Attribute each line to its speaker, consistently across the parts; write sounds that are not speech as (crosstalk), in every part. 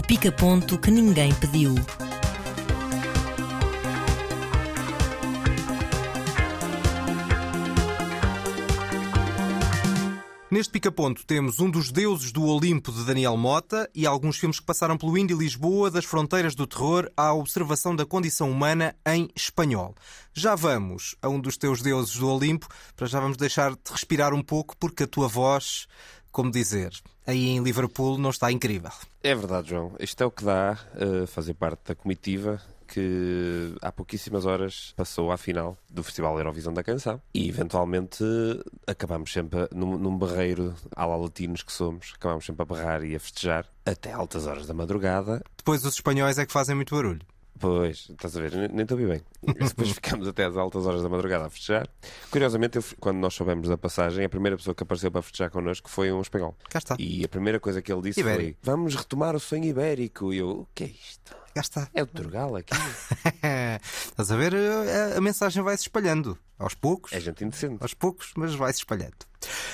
Speaker 1: O pica-ponto que ninguém pediu.
Speaker 2: Neste pica-ponto temos um dos deuses do Olimpo de Daniel Mota e alguns filmes que passaram pelo Indy Lisboa, das fronteiras do terror à observação da condição humana em espanhol. Já vamos a um dos teus deuses do Olimpo, para já vamos deixar-te respirar um pouco, porque a tua voz, como dizer, aí em Liverpool não está incrível.
Speaker 3: É verdade, João. Isto é o que dá uh, fazer parte da comitiva que há pouquíssimas horas passou à final do Festival Eurovisão da Canção e eventualmente acabamos sempre num, num berreiro ala latinos que somos, acabamos sempre a berrar e a festejar até altas horas da madrugada.
Speaker 2: Depois os espanhóis é que fazem muito barulho.
Speaker 3: Pois, estás a ver, nem estou bem. Depois (laughs) ficamos até às altas horas da madrugada a festejar. Curiosamente, eu, quando nós soubemos da passagem, a primeira pessoa que apareceu para festejar connosco foi um espanhol.
Speaker 2: Cá está.
Speaker 3: E a primeira coisa que ele disse
Speaker 2: Ibérico.
Speaker 3: foi: Vamos retomar o sonho ibérico. E eu, o que é isto?
Speaker 2: Cá está.
Speaker 3: É o Turgal aqui? (laughs)
Speaker 2: Estás a ver? A, a mensagem vai se espalhando. Aos poucos.
Speaker 3: É gente indecente.
Speaker 2: Aos poucos, mas vai se espalhando.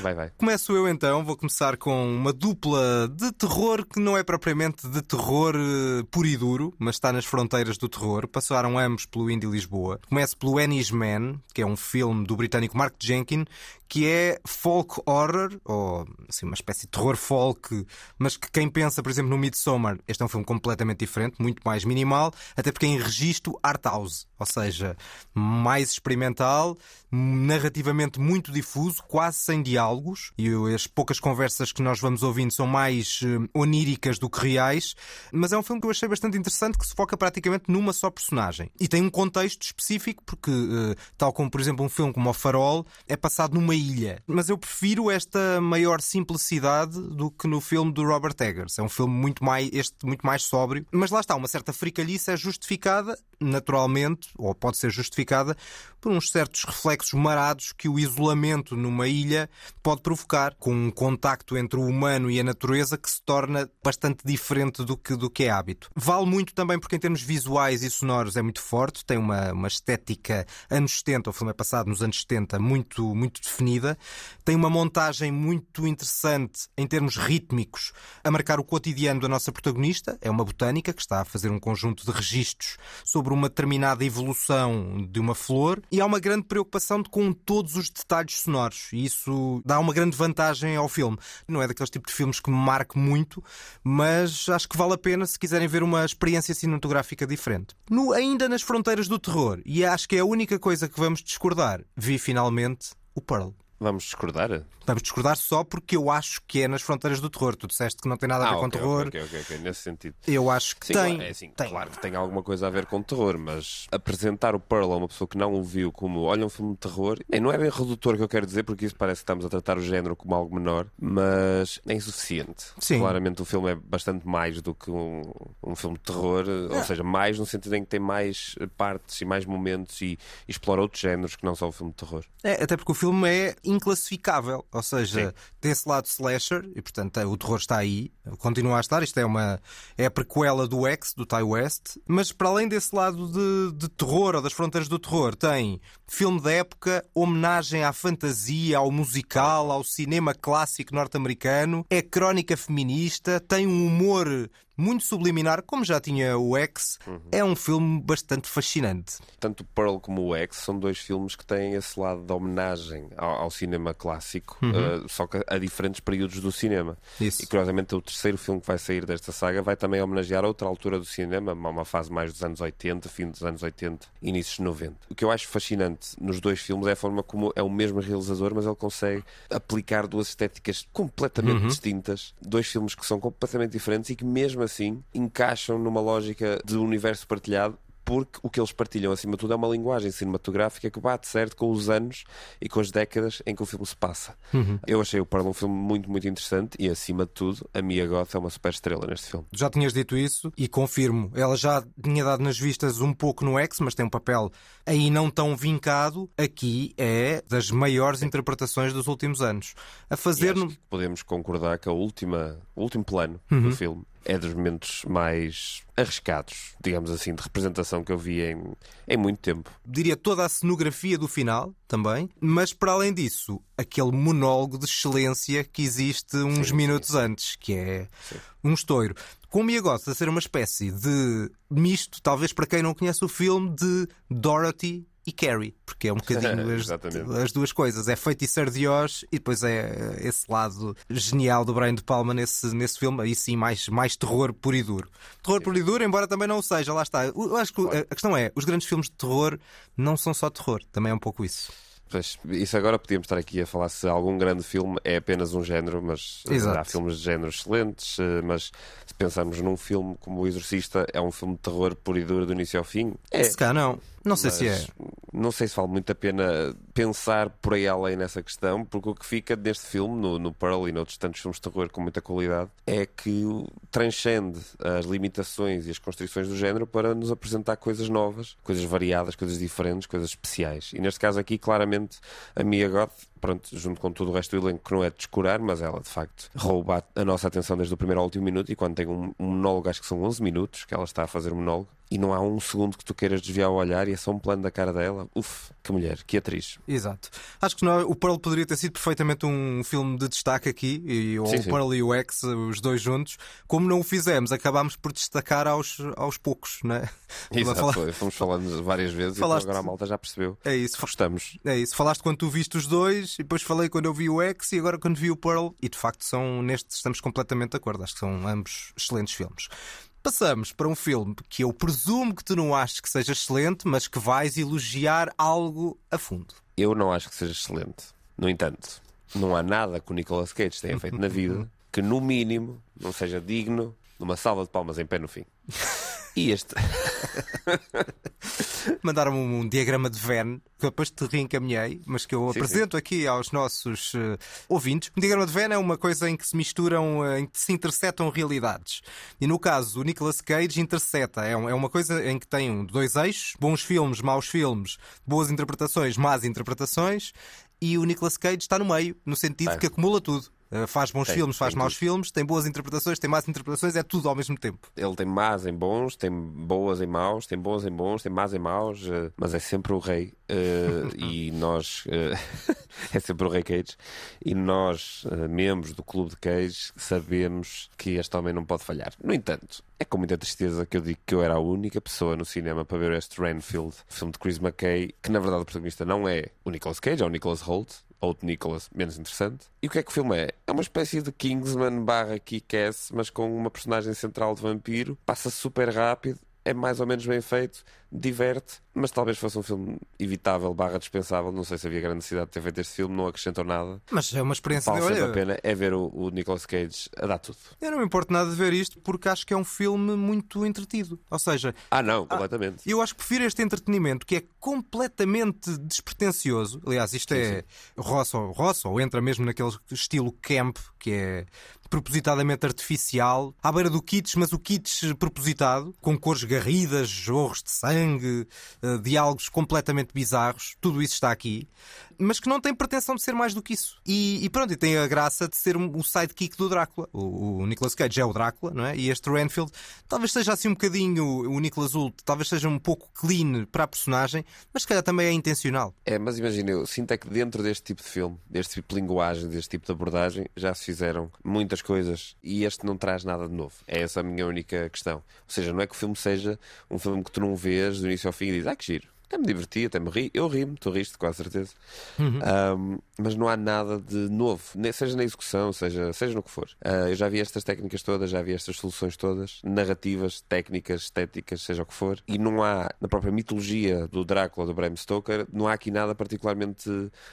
Speaker 3: Vai, vai.
Speaker 2: Começo eu então, vou começar com uma dupla de terror que não é propriamente de terror eh, puro e duro, mas está nas fronteiras do terror. Passaram ambos pelo Indy Lisboa. Começo pelo Annie's Man, que é um filme do britânico Mark Jenkins, que é folk horror, ou assim, uma espécie de terror folk, mas que quem pensa, por exemplo, no Midsommar, este é um filme completamente diferente, muito mais minimal, até porque é em registro art house, ou seja, mais experimental, narrativamente muito difuso, quase sem diálogos, e as poucas conversas que nós vamos ouvindo são mais eh, oníricas do que reais, mas é um filme que eu achei bastante interessante que se foca praticamente numa só personagem. E tem um contexto específico, porque, eh, tal como, por exemplo, um filme como O Farol, é passado numa ilha. Mas eu prefiro esta maior simplicidade do que no filme do Robert Eggers. É um filme muito mais, este, muito mais sóbrio, mas lá está, uma certa fricalhice é justificada, naturalmente, ou pode ser justificada, por uns certos reflexos marados que o isolamento numa ilha pode provocar, com um contacto entre o humano e a natureza que se torna bastante diferente do que, do que é hábito. Vale muito também porque, em termos visuais e sonoros, é muito forte, tem uma, uma estética anos 70, o filme é passado nos anos 70, muito, muito definida, tem uma montagem muito interessante em termos rítmicos, a marcar o cotidiano da nossa protagonista, é uma botânica que está a fazer um conjunto de registros sobre uma determinada evolução de uma flor e há uma grande preocupação com todos os detalhes sonoros e isso dá uma grande vantagem ao filme. Não é daqueles tipos de filmes que me marque muito, mas acho que vale a pena se quiserem ver uma experiência cinematográfica diferente. No, ainda nas fronteiras do terror, e acho que é a única coisa que vamos discordar, vi finalmente o Pearl.
Speaker 3: Vamos discordar?
Speaker 2: Vamos discordar só porque eu acho que é nas fronteiras do terror. Tu disseste que não tem nada a ver
Speaker 3: ah,
Speaker 2: com
Speaker 3: okay,
Speaker 2: terror.
Speaker 3: Ok, ok, ok, nesse sentido.
Speaker 2: Eu acho que
Speaker 3: Sim,
Speaker 2: tem.
Speaker 3: é assim,
Speaker 2: tem.
Speaker 3: claro que tem alguma coisa a ver com terror, mas apresentar o Pearl a uma pessoa que não o viu como olha um filme de terror, e não é bem redutor que eu quero dizer, porque isso parece que estamos a tratar o género como algo menor, mas é insuficiente.
Speaker 2: Sim.
Speaker 3: Claramente o filme é bastante mais do que um, um filme de terror, ou seja, mais no sentido em que tem mais partes e mais momentos e, e explora outros géneros que não só o filme de terror.
Speaker 2: É, até porque o filme é inclassificável, ou seja,
Speaker 3: Sim.
Speaker 2: tem esse lado slasher e portanto o terror está aí, continua a estar. Isto é uma é a prequela do X, do Ty West, mas para além desse lado de, de terror ou das fronteiras do terror, tem filme da época, homenagem à fantasia, ao musical, ao cinema clássico norte-americano, é crónica feminista, tem um humor muito subliminar, como já tinha o X,
Speaker 3: Uhum.
Speaker 2: é um filme bastante fascinante.
Speaker 3: Tanto o Pearl como o X são dois filmes que têm esse lado de homenagem ao, ao cinema clássico, uh, só que a diferentes períodos do cinema.
Speaker 2: Isso.
Speaker 3: E curiosamente o terceiro filme que vai sair desta saga vai também homenagear outra altura do cinema, uma fase mais dos anos 80, fim dos anos 80, inícios de 90. O que eu acho fascinante nos dois filmes é a forma como é o mesmo realizador, mas ele consegue aplicar duas estéticas completamente distintas, dois filmes que são completamente diferentes e que mesmo assim encaixam numa lógica de universo partilhado porque o que eles partilham, acima de tudo, é uma linguagem cinematográfica que bate certo com os anos e com as décadas em que o filme se passa. Eu achei o Pearl um filme muito, muito interessante e, acima de tudo, a Mia Goth é uma super estrela neste filme.
Speaker 2: Já tinhas dito isso e confirmo. Ela já tinha dado nas vistas um pouco no X, mas tem um papel aí não tão vincado. Aqui é das maiores interpretações dos últimos anos. A fazer.
Speaker 3: podemos concordar que a última, o último plano do filme é dos momentos mais arriscados, digamos assim, de representação que eu vi em, em muito tempo.
Speaker 2: Diria toda a cenografia do final também, mas para além disso, aquele monólogo de excelência que existe uns
Speaker 3: Sim,
Speaker 2: minutos
Speaker 3: sim.
Speaker 2: antes, que é
Speaker 3: Sim.
Speaker 2: um estouro. Como ia gosta de ser uma espécie de misto, talvez para quem não conhece o filme, de Dorothy e Carrie, porque é um (laughs) bocadinho as, as duas coisas. É feiticeiro de Oz e depois é esse lado genial do Brian De Palma nesse, nesse filme, aí sim mais, mais terror puro e duro. Terror puro e duro, embora também não o seja, lá está. Eu acho que a a questão é, os grandes filmes de terror não são só terror, também é um pouco isso.
Speaker 3: Pois, isso agora podíamos estar aqui a falar se algum grande filme é apenas um género, mas eh,
Speaker 2: Exato.
Speaker 3: há filmes de género excelentes, eh, mas se pensarmos num filme como O Exorcista, é um filme de terror puro e duro do início ao fim. É,
Speaker 2: Se cá não, não sei se é.
Speaker 3: Não sei se vale muito a pena pensar por aí além nessa questão, porque o que fica neste filme, no, no Pearl e noutros tantos filmes de terror com muita qualidade, é que transcende as limitações e as constrições do género para nos apresentar coisas novas, coisas variadas, coisas diferentes, coisas especiais. E neste caso aqui, claramente, a Mia Goth, pronto, junto com todo o resto do elenco, que não é de descurar, mas ela de facto rouba a nossa atenção desde o primeiro ao último minuto. E quando tem um, um monólogo, acho que são 11 minutos que ela está a fazer o monólogo, e não há um segundo que tu queiras desviar o olhar, e é só um plano da cara dela. Uf, que mulher, que atriz.
Speaker 2: Exato. Acho que não, o Pearl poderia ter sido perfeitamente um filme de destaque aqui, e, ou
Speaker 3: Sim,
Speaker 2: o
Speaker 3: sim.
Speaker 2: Pearl e o X, os dois juntos. Como não o fizemos, acabámos por destacar aos, aos poucos, não é?
Speaker 3: Exato,
Speaker 2: Falar-
Speaker 3: fomos falando várias vezes (laughs)
Speaker 2: Falaste-
Speaker 3: e então agora a malta já percebeu.
Speaker 2: É isso.
Speaker 3: Gostamos.
Speaker 2: É isso. Falaste quando tu viste os dois, e depois falei quando eu vi o X, e agora quando vi o Pearl, e de facto são nestes estamos completamente de acordo. Acho que são ambos excelentes filmes. Passamos para um filme que eu presumo que tu não achas que seja excelente, mas que vais elogiar algo a fundo.
Speaker 3: Eu não acho que seja excelente. No entanto, não há nada que o Nicolas Cage tenha feito na vida (laughs) que, no mínimo, não seja digno de uma salva de palmas em pé no fim. E este. (laughs)
Speaker 2: Mandaram-me um diagrama de Venn, que depois te reencaminhei, mas que eu
Speaker 3: Sim,
Speaker 2: apresento aqui aos nossos eh, ouvintes. Um diagrama de Venn é uma coisa em que se misturam, eh, em que se interceptam realidades. E no caso, o Nicolas Cage intercepta. É, um- é uma coisa em que tem dois eixos: bons filmes, maus filmes, boas interpretações, más interpretações. E o Nicolas Cage está no meio, no sentido
Speaker 3: Tem.
Speaker 2: que acumula tudo. Eh, Faz bons
Speaker 3: Tem,
Speaker 2: filmes, faz
Speaker 3: tem
Speaker 2: maus
Speaker 3: tudo.
Speaker 2: filmes, tem boas interpretações, tem más interpretações, é tudo ao mesmo tempo.
Speaker 3: Ele tem más em bons, tem boas em maus, tem bons em bons, tem más em maus, eh, mas é sempre o rei. eh, e (laughs) nós. (laughs) é sempre o rei Cage. E nós, membros do clube de Cage, sabemos que este homem não pode falhar. No entanto, é com muita tristeza que eu digo que eu era a única pessoa no cinema para ver este Renfield, filme de Chris McKay, que na verdade o protagonista não é o Nicolas Cage, é o Nicholas Holt. Outro Nicholas, menos interessante. E o que é que o filme é? É uma espécie de Kingsman barra Kick-Ass, mas com uma personagem central de vampiro. Passa super rápido, é mais ou menos bem feito, diverte, mas talvez fosse um filme evitável barra dispensável. Não sei se havia grande necessidade de ter feito este filme, não acrescentou nada.
Speaker 2: Mas é uma experiência.
Speaker 3: Vale sempre
Speaker 2: olha,
Speaker 3: a pena é ver o, o Nicolas Cage a dar tudo.
Speaker 2: Eu não me importo nada de ver isto porque acho que é um filme muito entretido. Ou seja,
Speaker 3: Ah, não, completamente.
Speaker 2: eu acho que prefiro este entretenimento que é completamente despretensioso. Aliás, isto é roça ou roça, ou entra mesmo naquele estilo camp, que é propositadamente artificial, à beira do kits, mas o kits propositado, com cores garridas, jorros de sangue, eh, diálogos completamente bizarros, tudo isso está aqui, mas que não tem pretensão de ser mais do que isso. E, e pronto, e tem a graça de ser um- sidekick do Drácula. O, o Nicolas Cage é o Drácula, não é? E este Renfield talvez seja assim um bocadinho o Nicolas Hoult, talvez seja um pouco clean para a personagem, mas se calhar também é intencional.
Speaker 3: É, mas imagina, eu sinto é que dentro deste tipo de filme, deste tipo de linguagem, deste tipo de abordagem, já se fizeram muitas coisas e este não traz nada de novo. É essa a minha única questão. Ou seja, não é que o filme seja um filme que tu não vês do início ao fim e dizes, ah, que giro. Até me diverti, até me ri. Eu ri-me, tu riste, com a certeza. Um, mas não há nada de novo, seja na execução, seja, seja no que for. Uh, eu já vi estas técnicas todas, já vi estas soluções todas, narrativas, técnicas, estéticas, seja o que for, e não há, na própria mitologia do Drácula, do Bram Stoker, não há aqui nada particularmente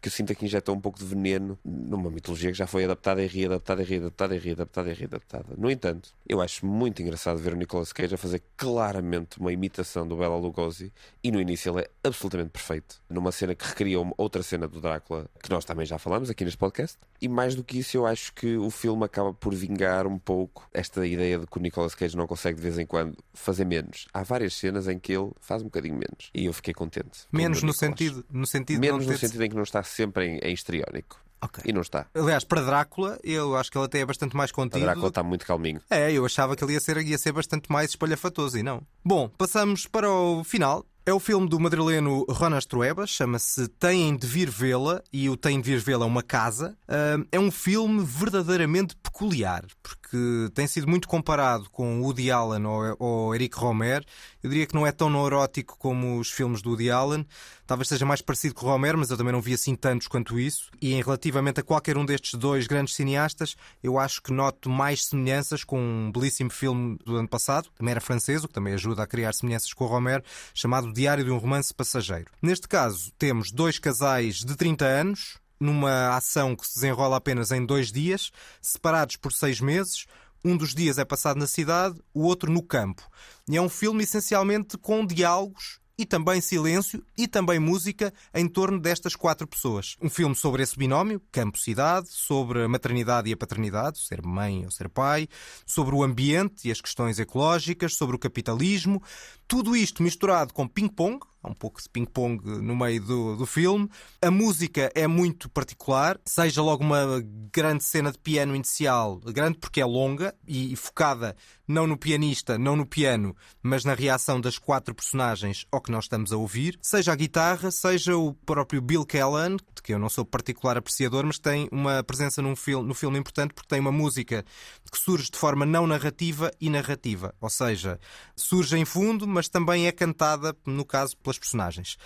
Speaker 3: que eu sinta que injeta um pouco de veneno numa mitologia que já foi adaptada e readaptada e readaptada e readaptada e readaptada. No entanto, eu acho muito engraçado ver o Nicolas Cage a fazer claramente uma imitação do Bela Lugosi e no início ele é absolutamente perfeito. Numa cena que recria outra cena do Drácula que nós também já falamos aqui neste podcast. E mais do que isso, eu acho que o filme acaba por vingar um pouco esta ideia de que o Nicolas Cage não consegue de vez em quando fazer menos. Há várias cenas em que ele faz um bocadinho menos. E eu fiquei contente.
Speaker 2: Menos no sentido, no sentido
Speaker 3: Menos no sentido em que não está sempre em, em histriónico.
Speaker 2: Ok.
Speaker 3: E não está.
Speaker 2: Aliás, para Drácula, eu acho que ele até é bastante mais
Speaker 3: A
Speaker 2: contido.
Speaker 3: Drácula está muito calminho.
Speaker 2: É, eu achava que ele ia ser, ia ser bastante mais espalhafatoso e não. Bom, passamos para o final. É o filme do madrileno Ronas Trueba, chama-se Têm de Vir Vê-la e o Têm de Vir Vê-la é uma casa. Ah, é um filme verdadeiramente peculiar, porque tem sido muito comparado com Woody Allen ou, Eric Romer. Eu diria que não é tão neurótico como os filmes do Woody Allen. Talvez seja mais parecido com Romer, mas eu também não vi assim tantos quanto isso. E em relativamente a qualquer um destes dois grandes cineastas, eu acho que noto mais semelhanças com um belíssimo filme do ano passado, também era francês, o que também ajuda a criar semelhanças com o Romer, chamado Diário de um Romance Passageiro. Neste caso, temos dois casais de 30 anos, numa ação que se desenrola apenas em dois dias, separados por seis meses. Um dos dias é passado na cidade, o outro no campo. E é um filme essencialmente com diálogos e também silêncio e também música em torno destas quatro pessoas. Um filme sobre esse binómio, campo-cidade, sobre a maternidade e a paternidade, ser mãe ou ser pai, sobre o ambiente e as questões ecológicas, sobre o capitalismo. Tudo isto misturado com ping-pong, há um pouco de ping-pong no meio do, do filme. A música é muito particular, seja logo uma grande cena de piano inicial, grande porque é longa e focada não no pianista, não no piano, mas na reação das quatro personagens ao que nós estamos a ouvir, seja a guitarra, seja o próprio Bill Callahan, de que eu não sou particular apreciador, mas tem uma presença num filme, no filme importante porque tem uma música que surge de forma não narrativa e narrativa, ou seja, surge em fundo, mas também é cantada, no caso, pelas personagens.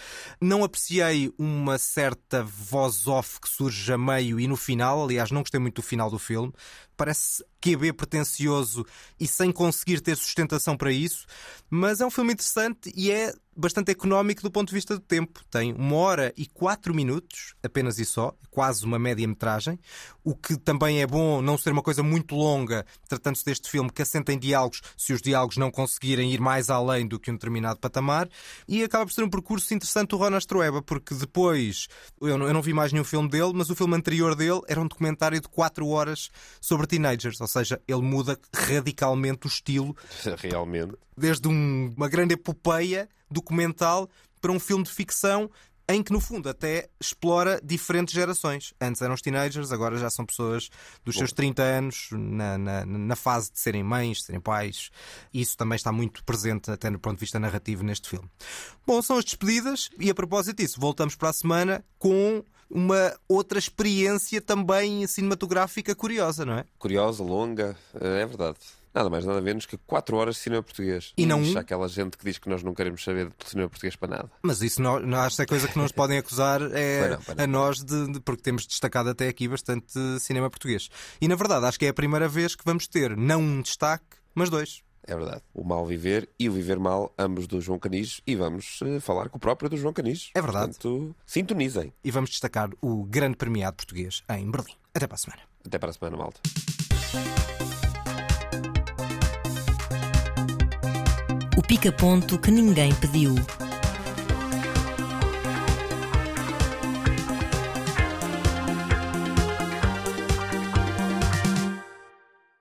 Speaker 2: Não apreciei uma certa voz off que surge a meio e no final, aliás, não gostei muito do final do filme. Parece QB pretencioso e sem conseguir ter sustentação para isso, mas é um filme interessante e é bastante económico do ponto de vista do tempo. Tem uma hora e quatro minutos, apenas e só, quase uma média-metragem, o que também é bom não ser uma coisa muito longa, tratando-se deste filme que assenta em diálogos, se os diálogos não conseguirem ir mais além do que um determinado patamar, e acaba por ser um percurso interessante do Ronas Trueba, porque depois, eu não, eu não vi mais nenhum filme dele, mas o filme anterior dele era um documentário de quatro horas sobre teenagers, ou seja, ele muda radicalmente o estilo (laughs)
Speaker 3: Realmente.
Speaker 2: desde um- uma grande epopeia documental para um filme de ficção em que, no fundo, até explora diferentes gerações. Antes eram os teenagers, agora já são pessoas dos seus 30 anos, na, na, na fase de serem mães, de serem pais. Isso também está muito presente, até no ponto de vista narrativo, neste filme. Bom, são as despedidas, e a propósito disso, voltamos para a semana com uma outra experiência também cinematográfica curiosa, não é?
Speaker 3: Curiosa, longa, eh, é verdade. Nada mais, nada menos que 4 horas de cinema português.
Speaker 2: E não um?
Speaker 3: Aquela gente que diz que nós não queremos saber de cinema português para nada.
Speaker 2: Mas isso não, não acho que é coisa que nos podem acusar é (laughs)
Speaker 3: Pois não, pois não.
Speaker 2: a nós, de, de- porque temos destacado até aqui bastante cinema português. E na verdade, acho que é a primeira vez que vamos ter não um destaque, mas dois.
Speaker 3: É verdade. O Mal Viver e o Viver Mal, ambos do João Canis, e vamos eh, falar com o próprio do João Canis.
Speaker 2: É verdade.
Speaker 3: Portanto, sintonizem.
Speaker 2: E vamos destacar o grande premiado português em Berlim. Até para a semana.
Speaker 3: Até para a semana, malta.
Speaker 1: Pica-ponto que ninguém pediu.